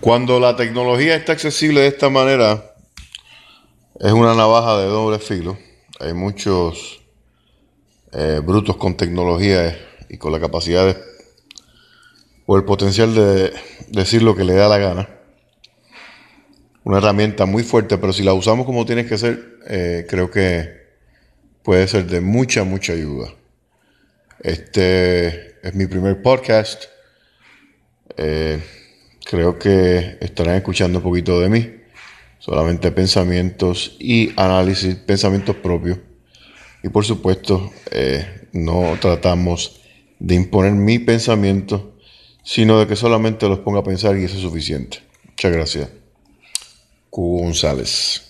Cuando la tecnología está accesible de esta manera, es una navaja de doble filo. Hay muchos eh, brutos con tecnología y con la capacidad o el potencial de decir lo que le da la gana. Una herramienta muy fuerte, pero si la usamos como tiene que ser, eh, creo que puede ser de mucha, mucha ayuda. Este es mi primer podcast. Eh, creo que estarán escuchando un poquito de mí. Solamente pensamientos y análisis, pensamientos propios. Y por supuesto, eh, no tratamos de imponer mi pensamiento, sino de que solamente los ponga a pensar y eso es suficiente. Muchas gracias. González.